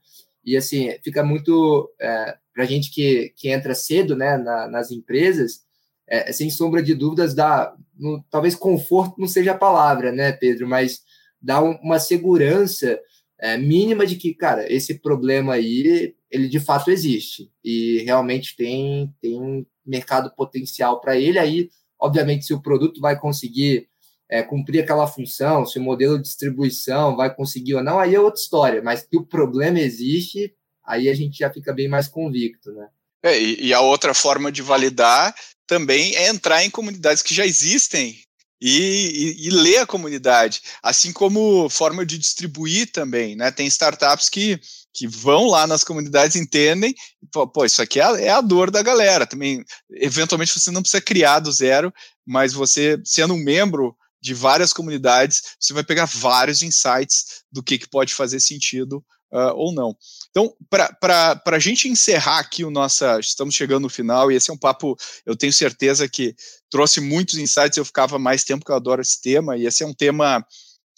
E assim, fica muito é, para a gente que, que entra cedo né, na, nas empresas, é, é, sem sombra de dúvidas, dá, no, talvez conforto não seja a palavra, né, Pedro, mas dá um, uma segurança é, mínima de que, cara, esse problema aí, ele de fato existe e realmente tem, tem um mercado potencial para ele. Aí, obviamente, se o produto vai conseguir é, cumprir aquela função, se o modelo de distribuição vai conseguir ou não, aí é outra história, mas que o problema existe, aí a gente já fica bem mais convicto, né? É, e, a outra forma de validar também é entrar em comunidades que já existem e, e, e, ler a comunidade, assim como forma de distribuir também, né? Tem startups que, que vão lá nas comunidades, entendem, pô, pô isso aqui é a, é a, dor da galera. Também, eventualmente, você não precisa criar do zero, mas você, sendo um membro de várias comunidades, você vai pegar vários insights do que, que pode fazer sentido uh, ou não. Então, para a gente encerrar aqui o nosso, estamos chegando no final, e esse é um papo, eu tenho certeza que trouxe muitos insights, eu ficava mais tempo, que eu adoro esse tema, e esse é um tema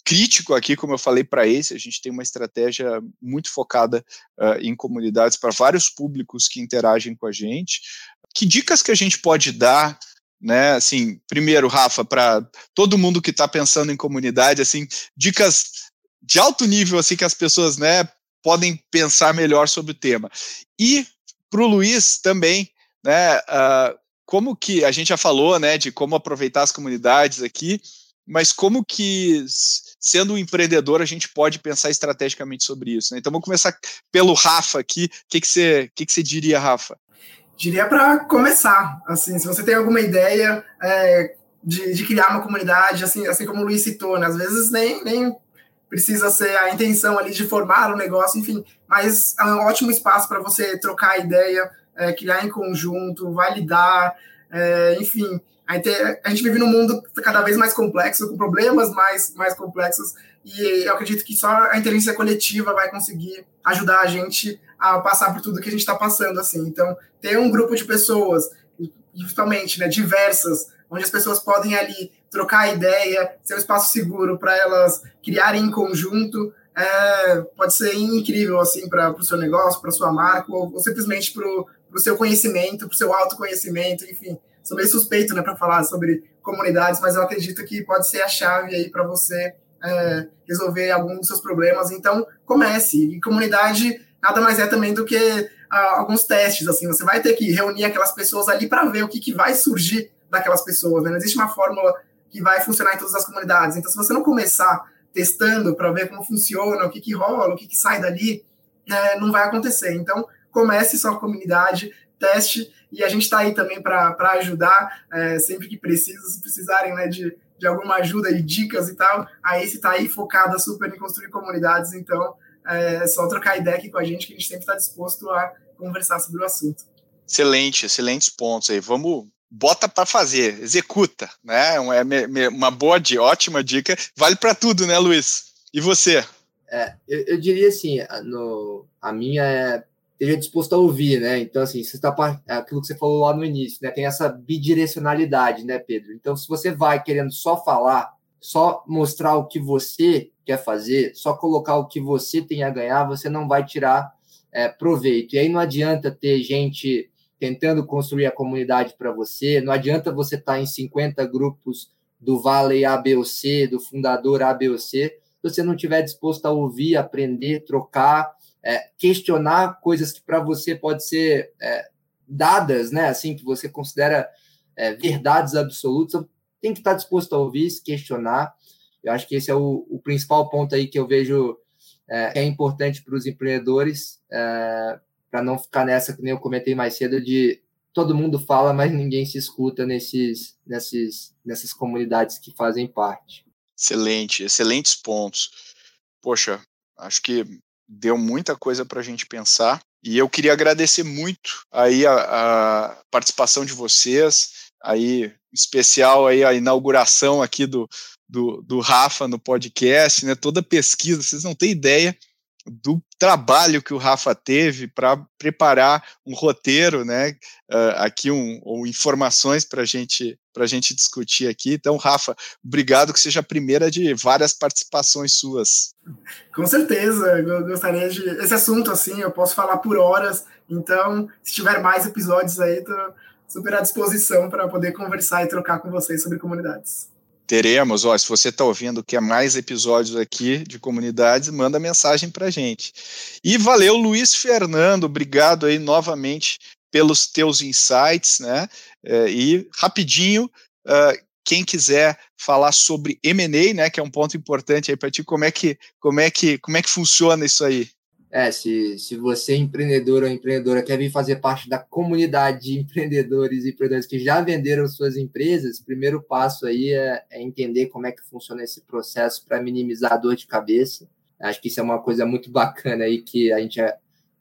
crítico aqui, como eu falei para esse, a gente tem uma estratégia muito focada uh, em comunidades para vários públicos que interagem com a gente. Que dicas que a gente pode dar né? Assim, primeiro, Rafa, para todo mundo que está pensando em comunidade, assim, dicas de alto nível, assim, que as pessoas, né, podem pensar melhor sobre o tema. E para o Luiz também, né, uh, como que a gente já falou, né, de como aproveitar as comunidades aqui, mas como que sendo um empreendedor a gente pode pensar estrategicamente sobre isso? Né? Então vamos começar pelo Rafa aqui. O que, que você que que você diria, Rafa? Diria para começar, assim, se você tem alguma ideia é, de, de, criar uma comunidade, assim, assim como o Luiz citou, né? às vezes nem, nem precisa ser a intenção ali de formar um negócio, enfim, mas é um ótimo espaço para você trocar ideia, é, criar em conjunto, validar, é, enfim. A gente vive num mundo cada vez mais complexo, com problemas mais, mais complexos, e eu acredito que só a inteligência coletiva vai conseguir ajudar a gente a passar por tudo que a gente está passando, assim. Então, ter um grupo de pessoas, justamente, né, diversas, onde as pessoas podem ali trocar ideia, ser um espaço seguro para elas criarem em conjunto, é, pode ser incrível, assim, para o seu negócio, para sua marca, ou, ou simplesmente para o seu conhecimento, para o seu autoconhecimento, enfim. Sou meio suspeito, né, para falar sobre comunidades, mas eu acredito que pode ser a chave aí para você é, resolver algum dos seus problemas. Então, comece. E comunidade nada mais é também do que ah, alguns testes. Assim, você vai ter que reunir aquelas pessoas ali para ver o que, que vai surgir daquelas pessoas. Né? Não existe uma fórmula que vai funcionar em todas as comunidades. Então, se você não começar testando para ver como funciona, o que, que rola, o que, que sai dali, é, não vai acontecer. Então, comece sua comunidade, teste, e a gente está aí também para ajudar é, sempre que precisa, se precisarem né, de de alguma ajuda e dicas e tal, a Ace está aí focada super em construir comunidades, então é só trocar ideia aqui com a gente, que a gente sempre está disposto a conversar sobre o assunto. Excelente, excelentes pontos aí. Vamos, bota para fazer, executa, né? É uma boa, ótima dica. Vale para tudo, né, Luiz? E você? É, eu, eu, diria assim, no, a minha é esteja disposto a ouvir, né? Então, assim, você está é aquilo que você falou lá no início, né? Tem essa bidirecionalidade, né, Pedro? Então, se você vai querendo só falar, só mostrar o que você quer fazer, só colocar o que você tem a ganhar, você não vai tirar é, proveito. E aí não adianta ter gente tentando construir a comunidade para você, não adianta você estar tá em 50 grupos do Vale A, B ou C, do fundador A, B ou C, se você não estiver disposto a ouvir, aprender, trocar é, questionar coisas que para você pode ser é, dadas, né? Assim, que você considera é, verdades absolutas, tem que estar disposto a ouvir, se questionar. Eu acho que esse é o, o principal ponto aí que eu vejo é, é importante para os empreendedores, é, para não ficar nessa que nem eu comentei mais cedo de todo mundo fala, mas ninguém se escuta nesses, nesses, nessas comunidades que fazem parte. Excelente, excelentes pontos. Poxa, acho que deu muita coisa para a gente pensar. E eu queria agradecer muito aí a, a, participação de vocês, aí especial aí a inauguração aqui do, do, do Rafa no podcast, né? Toda pesquisa, vocês não têm ideia do trabalho que o Rafa teve para preparar um roteiro, né? Uh, aqui um, ou informações para gente, a gente discutir aqui. Então, Rafa, obrigado que seja a primeira de várias participações suas. Com certeza, eu gostaria de. Esse assunto, assim, eu posso falar por horas. Então, se tiver mais episódios aí, estou super à disposição para poder conversar e trocar com vocês sobre comunidades. Teremos, ó, se você está ouvindo quer mais episódios aqui de comunidades, manda mensagem para gente. E valeu, Luiz Fernando, obrigado aí novamente pelos teus insights, né? É, e rapidinho, uh, quem quiser falar sobre M&A, né, que é um ponto importante aí para ti, como é que como é que como é que funciona isso aí? É, se, se você, empreendedor ou empreendedora, quer vir fazer parte da comunidade de empreendedores e empreendedores que já venderam suas empresas, o primeiro passo aí é, é entender como é que funciona esse processo para minimizar a dor de cabeça. Acho que isso é uma coisa muito bacana aí que a gente, a,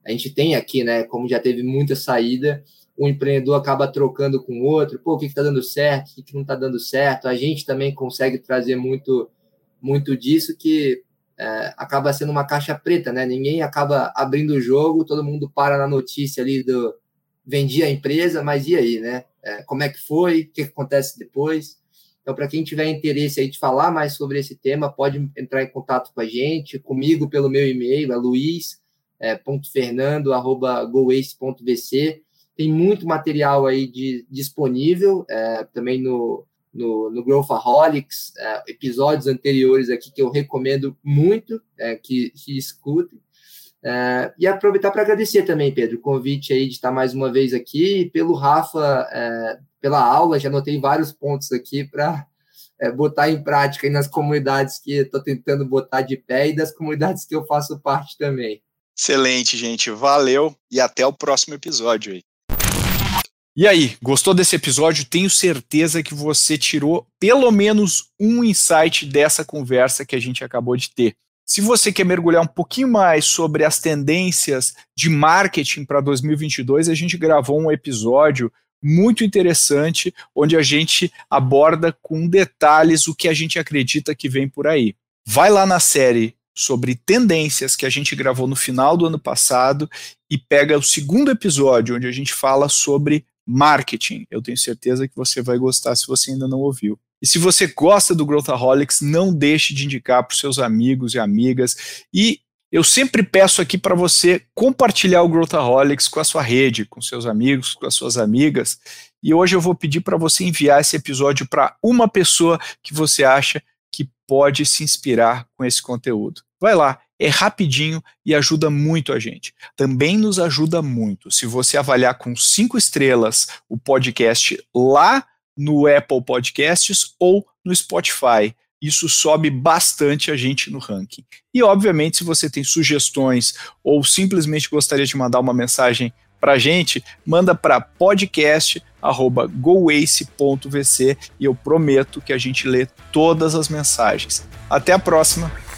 a gente tem aqui, né? Como já teve muita saída, o empreendedor acaba trocando com o outro, pô, o que está dando certo, o que, que não está dando certo. A gente também consegue trazer muito, muito disso que é, acaba sendo uma caixa preta, né? Ninguém acaba abrindo o jogo, todo mundo para na notícia ali do vendi a empresa, mas e aí, né? É, como é que foi? O que, acontece depois? Então, para quem tiver interesse aí de falar mais sobre esse tema, pode entrar em contato com a gente, comigo pelo meu e-mail, é luiz.fernando.goace.vc. Tem muito material aí de, disponível, é, também no, no, no Growthaholics, é, episódios anteriores aqui que eu recomendo muito é, que, que escutem. É, e aproveitar para agradecer também, Pedro, o convite aí de estar mais uma vez aqui, e pelo Rafa, é, pela aula, já anotei vários pontos aqui para é, botar em prática nas comunidades que estou tentando botar de pé e das comunidades que eu faço parte também. Excelente, gente. Valeu e até o próximo episódio aí. E aí, gostou desse episódio? Tenho certeza que você tirou pelo menos um insight dessa conversa que a gente acabou de ter. Se você quer mergulhar um pouquinho mais sobre as tendências de marketing para 2022, a gente gravou um episódio muito interessante onde a gente aborda com detalhes o que a gente acredita que vem por aí. Vai lá na série sobre tendências que a gente gravou no final do ano passado e pega o segundo episódio onde a gente fala sobre marketing. Eu tenho certeza que você vai gostar se você ainda não ouviu. E se você gosta do Growthaholics, não deixe de indicar para os seus amigos e amigas. E eu sempre peço aqui para você compartilhar o Growthaholics com a sua rede, com seus amigos, com as suas amigas. E hoje eu vou pedir para você enviar esse episódio para uma pessoa que você acha que pode se inspirar com esse conteúdo. Vai lá, é rapidinho e ajuda muito a gente. Também nos ajuda muito se você avaliar com cinco estrelas o podcast lá no Apple Podcasts ou no Spotify. Isso sobe bastante a gente no ranking. E, obviamente, se você tem sugestões ou simplesmente gostaria de mandar uma mensagem para a gente, manda para podcast.goace.vc e eu prometo que a gente lê todas as mensagens. Até a próxima!